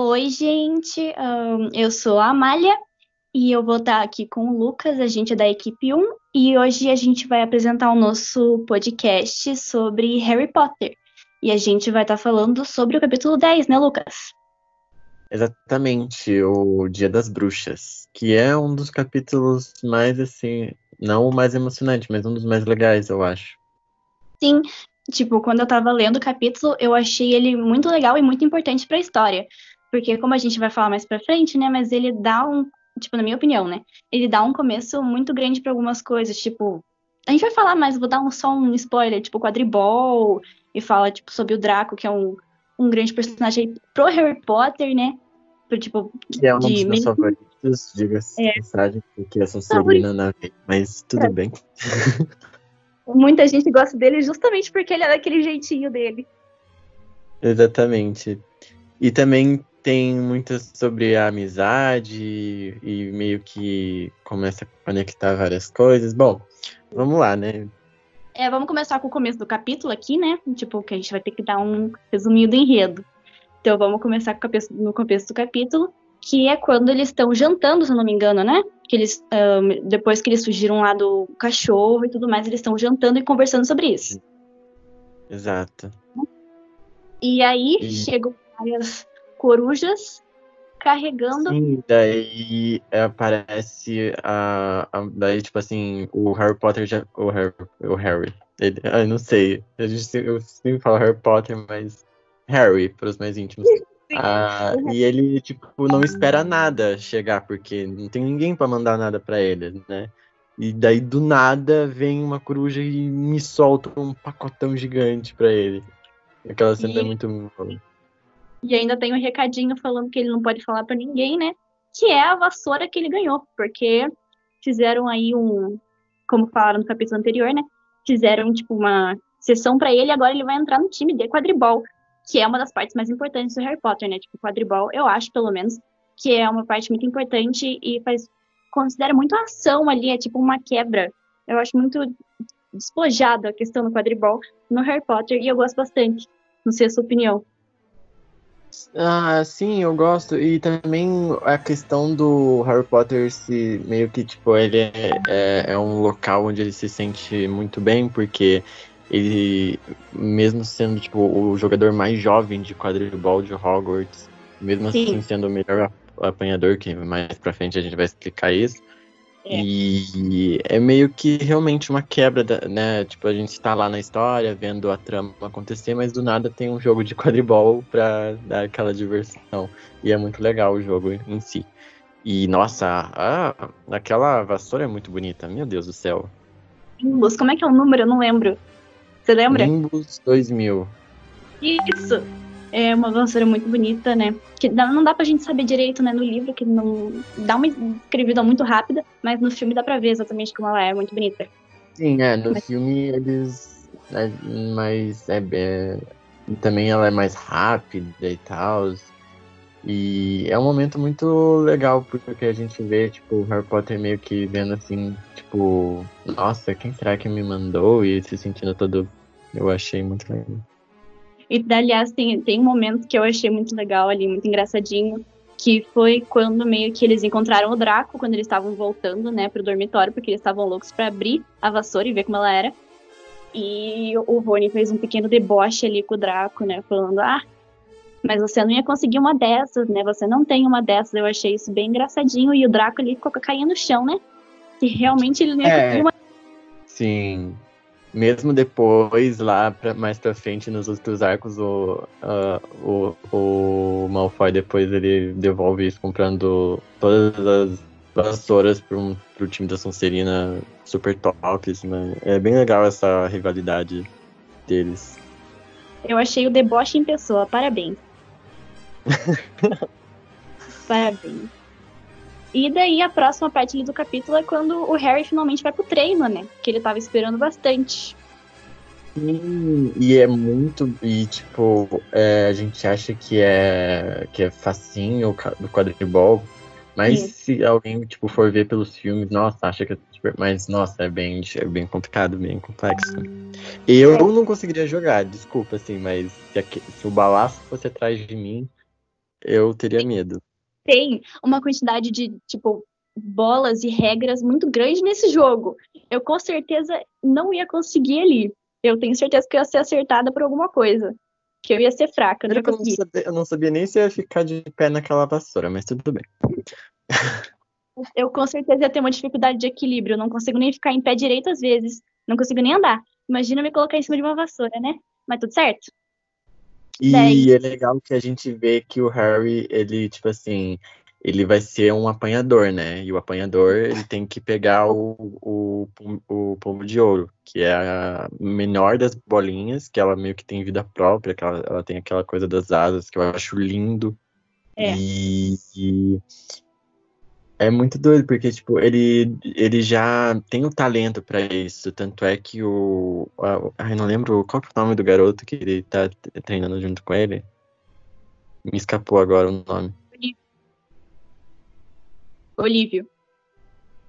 Oi, gente. Ahn, eu sou a Amália e eu vou estar aqui com o Lucas, a gente é da equipe 1, e hoje a gente vai apresentar o nosso podcast sobre Harry Potter. E a gente vai estar falando sobre o capítulo 10, né, Lucas? Exatamente, o Dia das Bruxas, que é um dos capítulos mais assim, não o mais emocionante, mas um dos mais legais, eu acho. Sim, tipo, quando eu tava lendo o capítulo, eu achei ele muito legal e muito importante pra história. Porque como a gente vai falar mais pra frente, né, mas ele dá um, tipo, na minha opinião, né, ele dá um começo muito grande pra algumas coisas, tipo, a gente vai falar mais, vou dar um, só um spoiler, tipo, quadribol, e fala, tipo, sobre o Draco, que é um, um grande personagem pro Harry Potter, né, pro, tipo, Que é um dos de meus favoritos, diga-se É. de passagem, porque é Sonserina na mas tudo bem. muita gente gosta dele justamente porque ele é daquele jeitinho dele. Exatamente. E também tem muito sobre a amizade e meio que começa a conectar várias coisas. Bom, vamos lá, né? É, vamos começar com o começo do capítulo aqui, né? Tipo, que a gente vai ter que dar um resuminho do enredo. Então vamos começar com cabeça- no começo do capítulo, que é quando eles estão jantando, se eu não me engano, né? Que eles, ahn, depois que eles fugiram lá do cachorro e tudo mais, eles estão jantando e conversando sobre isso. Exato. E aí E- chegam várias corujas carregando. Sim, daí aparece a, a- Daí, tipo assim, o Harry Potter já. O Harry. O Harry. Ele, eu não sei. A gente, eu sempre falo Harry Potter, mas. Harry, para os mais íntimos. Ah, e ele, tipo, não espera nada chegar, porque não tem ninguém pra mandar nada pra ele, né? E daí, do nada, vem uma coruja e me solta um pacotão gigante pra ele. Aquela cena E- é muito. E ainda tem um recadinho falando que ele não pode falar pra ninguém, né? Que é a vassoura que ele ganhou, porque fizeram aí um, como falaram no capítulo anterior, né? Fizeram tipo uma sessão pra ele agora ele vai entrar no time de quadribol, que é uma das partes mais importantes do Harry Potter, né? Tipo, quadribol, eu acho pelo menos que é uma parte muito importante e faz considera muito ação ali, é tipo uma quebra. Eu acho muito despojada a questão do quadribol no Harry Potter e eu gosto bastante. Não sei a sua opinião. Ah, sim, eu gosto. E também a questão do Harry Potter se meio que, tipo, ele é, é, é um local onde ele se sente muito bem, porque ele, mesmo sendo, tipo, o jogador mais jovem de quadribol de Hogwarts, mesmo Sim. assim sendo o melhor ap- apanhador, que mais pra frente a gente vai explicar isso. É. E é meio que realmente uma quebra, da- né? Tipo, a gente tá lá na história, vendo a trama acontecer, mas do nada tem um jogo de quadribol pra dar aquela diversão. E é muito legal o jogo em si. E, nossa, a, aquela vassoura é muito bonita, meu Deus do céu. Nimbus, como é que é o número? Eu não lembro. Você lembra? Nimbus 2000. Isso! É uma vassoura muito bonita, né? Que não dá pra gente saber direito, né, no livro, que não dá uma escrevida muito rápida, mas no filme dá pra ver exatamente como ela é, muito bonita. Sim, é, no Mas- filme eles. É, mas é, é, também ela é mais rápida e tal. E é um momento muito legal, porque a gente vê, tipo, o Harry Potter meio que vendo assim, tipo, nossa, quem será que me mandou? E se sentindo todo. Eu achei muito legal. E, aliás, tem, tem um momento que eu achei muito legal ali, muito engraçadinho, que foi quando meio que eles encontraram o Draco, quando eles estavam voltando, né, pro dormitório, porque eles estavam loucos pra abrir a vassoura e ver como ela era. E o Rony fez um pequeno deboche ali com o Draco, né, falando, ah, mas você não ia conseguir uma dessas, né, você não tem uma dessas. Eu achei isso bem engraçadinho, e o Draco ali ficou caindo no chão, né, que realmente ele não ia É. conseguir uma Sim. Mesmo depois, lá pra, mais pra frente, nos outros arcos, o, ah, o, o Malfoy depois ele devolve isso comprando todas as vassouras pro, pro time da Sonserina super tops, né? É bem legal essa rivalidade deles. Eu achei o deboche em pessoa. Parabéns. Parabéns. E daí a próxima parte ali do capítulo é quando o Harry finalmente vai pro treino, né? Que ele tava esperando bastante. Sim, e é muito. E tipo, é, a gente acha que é, que é facinho do quadribol. Mas se alguém tipo, for ver pelos filmes, nossa, acha que é super. Mas, nossa, é bem, é bem complicado, bem complexo. Eu não conseguiria jogar, desculpa, assim, mas se, aque- se o balaço fosse atrás de mim, eu teria medo. Tem uma quantidade de, tipo, bolas e regras muito grande nesse jogo. Eu com certeza não ia conseguir ali. Eu tenho certeza que eu ia ser acertada por alguma coisa. Que eu ia ser fraca, não ia Eu não, sabia, eu não sabia nem se ia ficar de pé naquela vassoura, mas tudo bem. Eu com certeza ia ter uma dificuldade de equilíbrio. Eu não consigo nem ficar em pé direito às vezes. Não consigo nem andar. Imagina me colocar em cima de uma vassoura, né? Mas tudo certo. E Daí- é legal que a gente vê que o Harry, ele, tipo assim, ele vai ser um apanhador, né? E o apanhador, ele tem que pegar o, o, o pombo de ouro, que é a menor das bolinhas, que ela meio que tem vida própria, que ela, ela tem aquela coisa das asas, que eu acho lindo. É. E, e é muito doido, porque, tipo, ele, ele já tem o talento pra isso. Tanto é que o. Ai, não lembro qual é o nome do garoto que ele tá treinando junto com ele. Me escapou agora o nome. Olívio.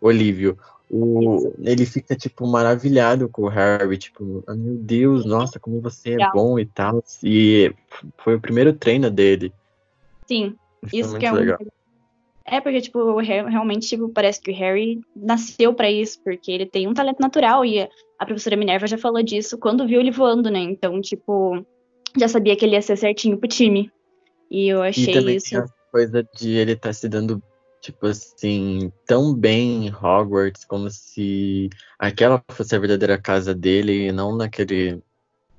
Olívio. O, ele fica, tipo, maravilhado com o Harry, tipo, ah, meu Deus, nossa, como você é bom e tal. E foi o primeiro treino dele. Sim, isso muito que é legal. É porque, tipo, realmente, tipo, parece que o Harry nasceu pra isso, porque ele tem um talento natural e a professora Minerva já falou disso quando viu ele voando, né? Então, tipo, já sabia que ele ia ser certinho pro time. E eu E achei também isso. tem a coisa de ele estar se dando, tipo assim, tão bem em Hogwarts, como se aquela fosse a verdadeira casa dele e não naquele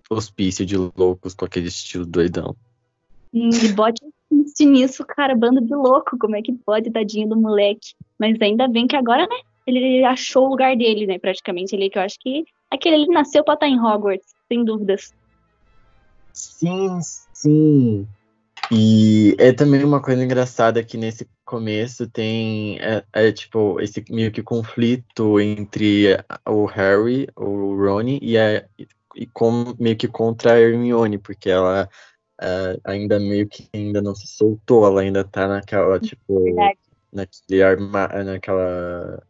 hospício de loucos com aquele estilo doidão. Hum, E bote insiste nisso, cara, bando de louco. Como é que pode, tadinho do moleque? Mas ainda bem que agora, né? Ele achou o lugar dele, né? Praticamente ali, que eu acho que aquele ali nasceu pra estar em Hogwarts, sem dúvidas. Sim, sim. E é também uma coisa engraçada que nesse começo tem é, é, tipo esse meio que conflito entre o Harry, o Rony e, a, e com, meio que contra a Hermione, porque ela é, ainda meio que ainda não se soltou, ela ainda tá naquela tipo Verdade. naquele arma, naquela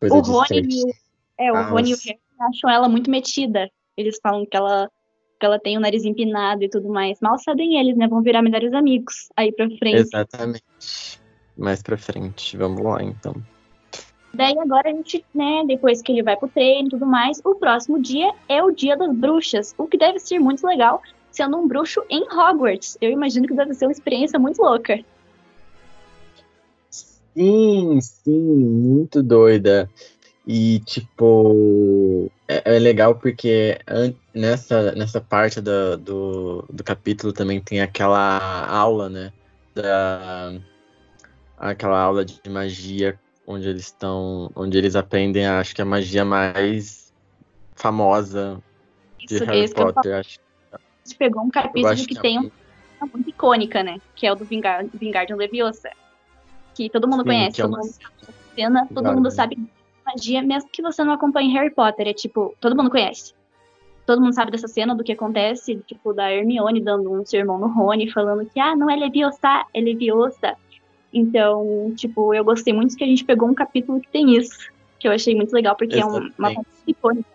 coisa O de Rony, o- é, o Ah, Rony e o. Harry acham ela muito metida. Eles falam que ela, que ela tem o nariz empinado e tudo mais. Mal sabem eles, né? Vão virar melhores amigos aí pra frente. Exatamente. Mais pra frente, vamos lá então. Daí agora a gente, né, depois que ele vai pro treino e tudo mais, o próximo dia é o dia das bruxas, o que deve ser muito legal, sendo um bruxo em Hogwarts. Eu imagino que deve ser uma experiência muito louca. Sim, sim, muito doida. E, tipo, é, é legal porque nessa, nessa parte do, do, do capítulo também tem aquela aula, né? Da, aquela aula de magia onde eles estão, onde eles aprendem, acho que a magia mais famosa de Isso, Harry. Potter. Acho, gente pegou um capítulo que que é tem um- uma muito icônica, né? Que é o do Vingar, Vingardium Leviosa. Que todo mundo Sim, conhece, é todo uma mundo cena, todo mundo né? sabe magia, mesmo que você não acompanhe Harry Potter. É tipo, todo mundo conhece. Todo mundo sabe dessa cena, do que acontece, tipo, da Hermione dando um sermão no Rony, falando que, ah, não é Leviosa, é Leviosa. Então, tipo, eu gostei muito que a gente pegou um capítulo que tem isso. Que eu achei muito legal, porque é um- uma Exatamente. parte icônica.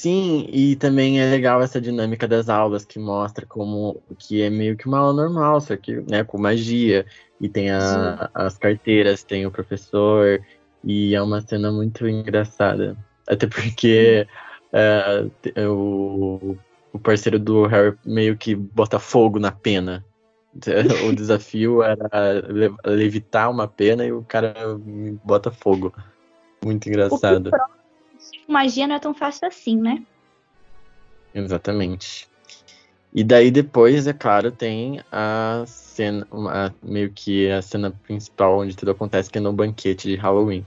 Sim, e também é legal essa dinâmica das aulas que mostra como que é meio que uma aula normal, só que né, com magia. E tem a- as carteiras, tem o professor, e é uma cena muito engraçada. Até porque é, te- o, o parceiro do Harry meio que bota fogo na pena. O desafio era le- levitar uma pena e o cara bota fogo. Muito O engraçado. prova que magia não é tão fácil assim, né? Exatamente. E daí depois, é claro, tem a cena, meio que a cena principal onde tudo acontece, que é no banquete de Halloween.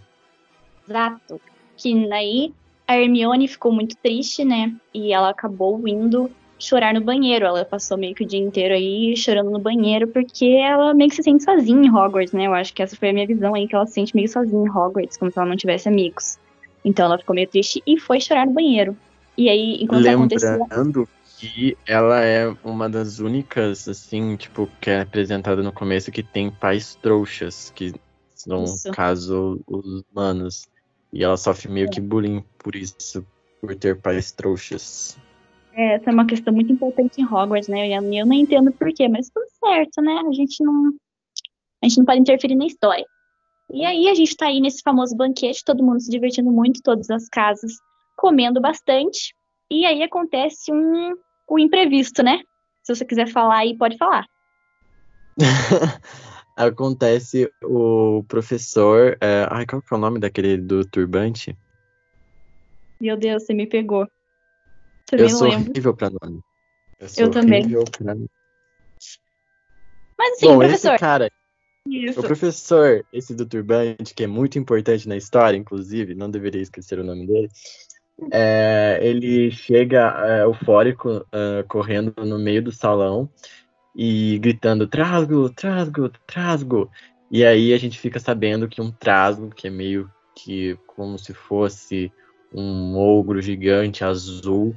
Exato. Que daí a Hermione ficou muito triste, né? E ela acabou indo chorar no banheiro. Ela passou meio que o dia inteiro aí chorando no banheiro, porque ela meio que se sente sozinha em Hogwarts, né? Eu acho que essa foi a minha visão aí, que ela se sente meio sozinha em Hogwarts, como se ela não tivesse amigos. Então ela ficou meio triste e foi chorar no banheiro. E aí, enquanto acontecia. Lembrando que ela é uma das únicas, assim, tipo, que é apresentada no começo, que tem pais trouxas, que são, Isso. caso, os humanos. E ela sofre meio que bullying por isso, por ter pais trouxas. É, essa é uma questão muito importante em Hogwarts, né? Eu, eu não entendo porquê, mas tudo certo, né? A gente não. A gente não pode interferir na história. E aí a gente tá aí nesse famoso banquete, todo mundo se divertindo muito, todas as casas comendo bastante. E aí acontece um, um imprevisto, né? Se você quiser falar aí, pode falar. acontece o professor. É... Ai, qual que é o nome daquele do turbante? Meu Deus, você me pegou. eu sou lembro. horrível pra nome. Eu, eu também. Pra... Mas assim, Bom, professor. Esse cara, Isso. o professor, esse do turbante, que é muito importante na história, inclusive, não deveria esquecer o nome dele. É, ele chega é, eufórico, é, correndo no meio do salão e gritando: Trasgo, Trasgo, Trasgo. E aí a gente fica sabendo que um Trasgo, que é meio que como se fosse um ogro gigante azul,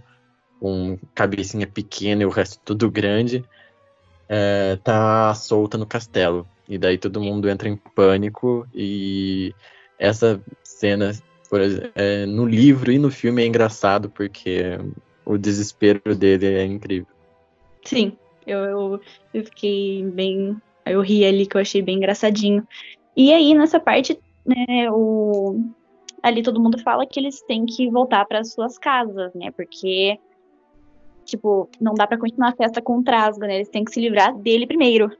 com cabecinha pequena e o resto tudo grande, é, tá solta no castelo. E daí todo mundo entra em pânico e essa cena por, é, no livro e no filme é engraçado porque o desespero dele é incrível. Sim, eu, eu, eu fiquei bem. Eu ri ali que eu achei bem engraçadinho. E aí, nessa parte, né, o, ali todo mundo fala que eles têm que voltar para suas casas, né? Porque, tipo, não dá para continuar a festa com o Trasgo, né? Eles têm que se livrar dele primeiro.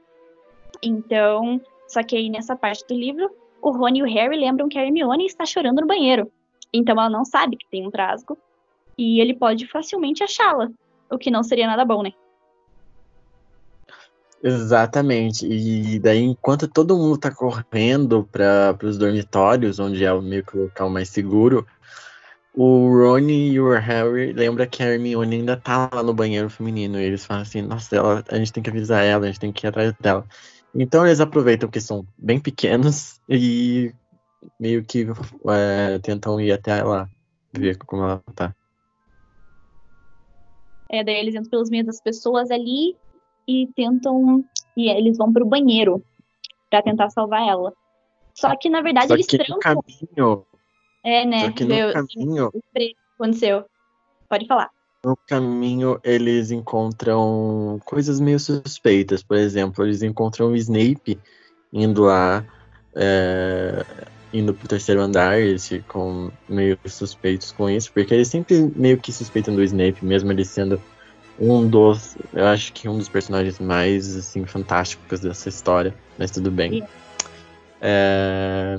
Então, só que aí nessa parte do livro, o Rony e o Harry lembram que a Hermione está chorando no banheiro. Então ela não sabe que tem um Trasgo. E ele pode facilmente achá-la. O que não seria nada bom, né? Exatamente. E daí, enquanto todo mundo tá correndo para os dormitórios, onde é o meio que o local mais seguro, o Rony e o Harry lembra que a Hermione ainda tá lá no banheiro feminino. E eles falam assim, nossa, ela, a gente tem que avisar ela, a gente tem que ir atrás dela. Então eles aproveitam que são bem pequenos e meio que é, tentam ir até lá, ver como ela tá. É, daí eles entram pelos meios das pessoas ali e tentam. E eles vão pro banheiro para tentar salvar ela. Só que na verdade Só eles que trancam. No caminho, é, né? Só que no Deu, caminho. Aconteceu. Pode falar. No caminho, eles encontram coisas meio suspeitas. Por exemplo, eles encontram o Snape indo lá, é, indo pro terceiro andar. Eles ficam meio suspeitos com isso, porque eles sempre meio que suspeitam do Snape, mesmo ele sendo um dos, eu acho que um dos personagens mais assim fantásticos dessa história, mas tudo bem. É,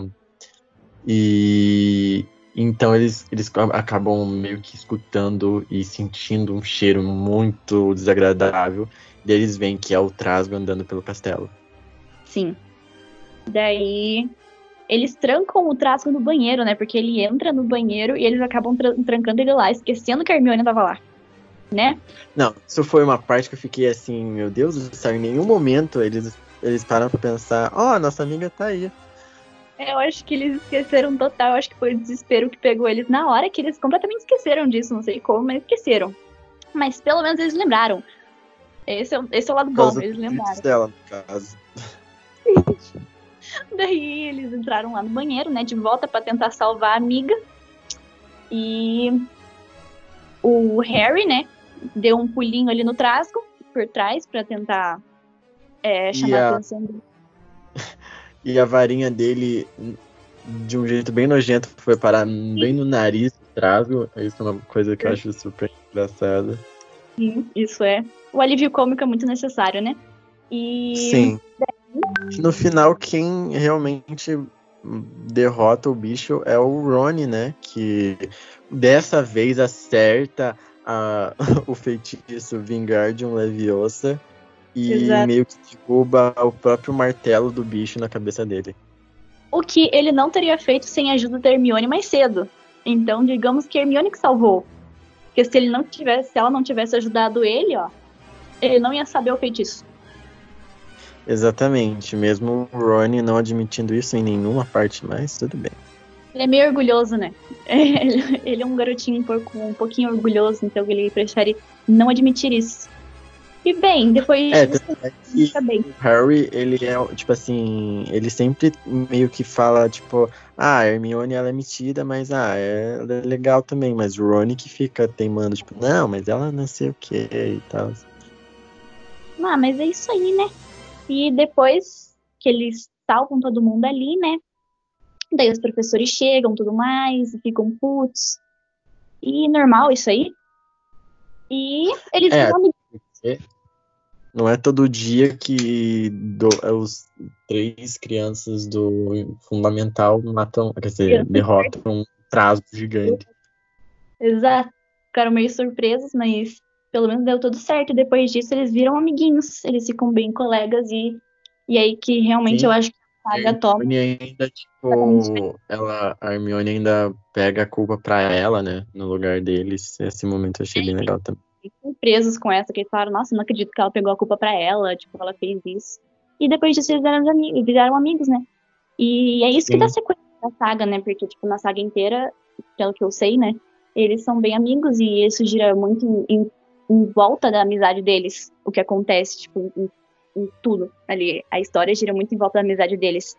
e então eles, eles acabam meio que escutando e sentindo um cheiro muito desagradável. E eles veem que é o Trasgo andando pelo castelo. Sim. Daí eles trancam o Trasgo no banheiro, né? Porque ele entra no banheiro e eles acabam tra trancando ele lá, esquecendo que a Hermione tava lá né? Não, isso foi uma parte que eu fiquei assim, meu Deus do céu, em nenhum momento eles, eles param pra pensar, ó, oh, nossa amiga tá aí. Eu acho que eles esqueceram total, eu acho que foi o desespero que pegou eles na hora que eles completamente esqueceram disso, não sei como, mas esqueceram. Mas pelo menos eles lembraram. Esse é, esse é o lado bom, eles lembraram. Dela, no caso. Daí eles entraram lá no banheiro, né, de volta para tentar salvar a amiga. E o Harry, né, deu um pulinho ali no trasgo, por trás, para tentar é, chamar a atenção dele. E a varinha dele, de um jeito bem nojento, foi parar Sim. bem no nariz do trasgo. Isso é uma coisa que eu acho super engraçada. Sim, isso é. O alívio cômico é muito necessário, né? E... Sim. No final, quem realmente derrota o bicho é o Rony, né? Que dessa vez acerta a, o feitiço Vingardium Leviosa e Exato. meio que derruba o próprio martelo do bicho na cabeça dele. O que ele não teria feito sem a ajuda da Hermione mais cedo. Então, digamos que a Hermione que salvou. Porque se ele não tivesse, se ela não tivesse ajudado ele, ó, ele não ia saber o feitiço. Exatamente, mesmo o Rony não admitindo isso em nenhuma parte mais, tudo bem. Ele é meio orgulhoso, né? Ele, ele é um garotinho um, pouco, um pouquinho orgulhoso, então ele prefere não admitir isso. E bem, depois É, disso, fica bem. o Harry, ele é, tipo assim, ele sempre meio que fala, tipo, ah, a Hermione, ela é metida, mas, ah, ela é legal também, mas o Rony que fica teimando, tipo, não, mas ela não sei o que e tal. Ah, mas é isso aí, né? E depois que eles salvam todo mundo ali, né? Daí os professores chegam, tudo mais, e ficam putos. E normal isso aí. E eles É. Não é todo dia que do- é os três crianças do fundamental matam, quer dizer, derrotam um trazo gigante. Exato. Ficaram meio surpresos, mas pelo menos deu tudo certo. Depois disso, eles viram amiguinhos. Eles ficam bem colegas e, e aí que realmente Sim. eu acho que a saga toma. Ainda, tipo, ela, a Hermione ainda pega a culpa pra ela, né, no lugar deles. Esse momento eu achei bem legal também. Surpresos com essa, que eles falaram, nossa, não acredito que ela pegou a culpa pra ela, tipo, ela fez isso. E depois disso eles viraram amigos, viraram amigos, né? E é isso que Sim. dá sequência da saga, né? Porque, tipo, na saga inteira, pelo que eu sei, né? Eles são bem amigos e isso gira muito em, em- em volta da amizade deles, o que acontece, tipo, em, em tudo ali. A história gira muito em volta da amizade deles.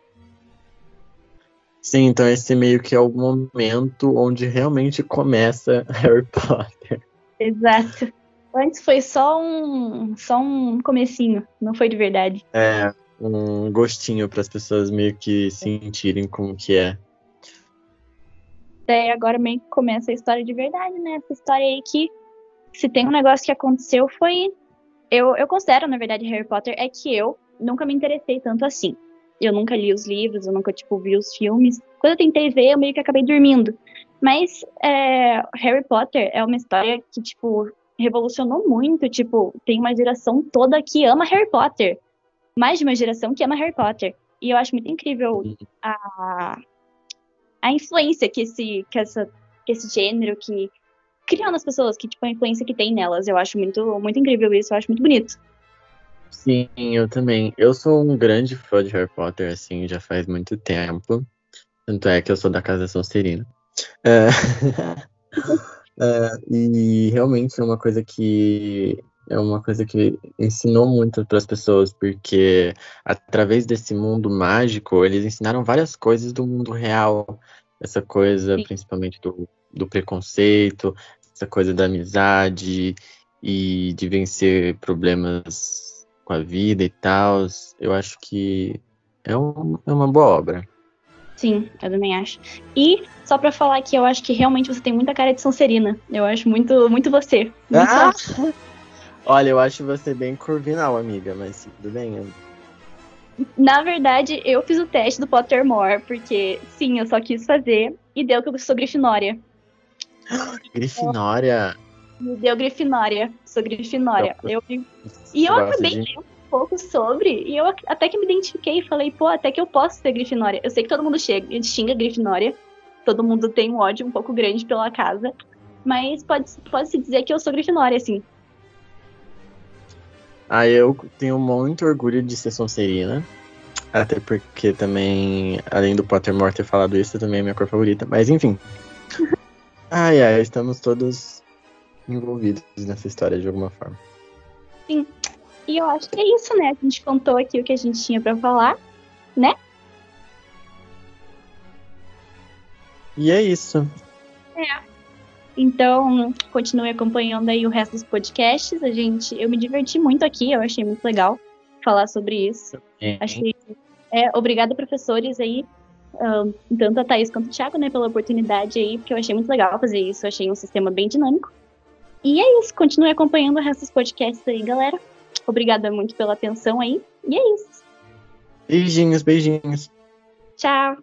Sim, então esse meio que é o momento onde realmente começa Harry Potter. Exato. Antes foi só um, só um comecinho, não foi de verdade. É um gostinho para as pessoas meio que sentirem como que é. Daí agora meio que começa a história de verdade, né? Essa história aí que se tem um negócio que aconteceu foi. Eu, eu considero, na verdade, Harry Potter é que eu nunca me interessei tanto assim. Eu nunca li os livros, eu nunca, tipo, vi os filmes. Quando eu tentei ver, eu meio que acabei dormindo. Mas é, Harry Potter é uma história que, tipo, revolucionou muito. Tipo, tem uma geração toda que ama Harry Potter. Mais de uma geração que ama Harry Potter. E eu acho muito incrível a, a influência que esse, que, essa, que esse gênero que criou nas pessoas, que tipo a influência que tem nelas. Eu acho muito, muito incrível isso, eu acho muito bonito. Sim, eu também. Eu sou um grande fã de Harry Potter, assim, já faz muito tempo. Tanto é que eu sou da Casa Sonserina. É... é, e realmente é uma coisa que é uma coisa que ensinou muito para as pessoas, porque através desse mundo mágico, eles ensinaram várias coisas do mundo real. Essa coisa, Sim. principalmente do, do preconceito, essa coisa da amizade e de vencer problemas com a vida e tal. Eu acho que é, um, é uma boa obra. Sim, eu também acho. E só pra falar que eu acho que realmente você tem muita cara de Sonserina. Eu acho muito, muito você. Muito Ah! só. Olha, eu acho você bem corvinal, amiga, mas tudo bem. eu- Na verdade, eu fiz o teste do Pottermore, porque sim, eu só quis fazer e deu que eu sou Grifinória. Grifinória. Me deu Grifinória. Sou Grifinória. Eu, E eu acabei de- pouco sobre, e eu até que me identifiquei e falei, pô, até que eu posso ser Grifinória. Eu sei que todo mundo chega, xinga Grifinória, todo mundo tem um ódio um pouco grande pela casa, mas pode, pode dizer que eu sou Grifinória, assim. Ah, eu tenho muito orgulho de ser Sonserina. Até porque também, além do Pottermore ter falado isso, também é minha cor favorita. Mas enfim. Ai, ai, estamos todos envolvidos nessa história de alguma forma. E eu acho que é isso, né? A gente contou aqui o que a gente tinha pra falar. E é isso. Então, continue acompanhando aí o resto dos podcasts. A gente, eu me diverti muito aqui, eu achei muito legal falar sobre isso. Achei. É, obrigada, professores aí, ahn, tanto a Thaís quanto o Thiago, né, pela oportunidade aí, porque eu achei muito legal fazer isso. Eu achei um sistema bem dinâmico. E é isso, continue acompanhando o resto dos podcasts aí, galera. Obrigada muito pela atenção aí. E é isso. Beijinhos, beijinhos. Tchau.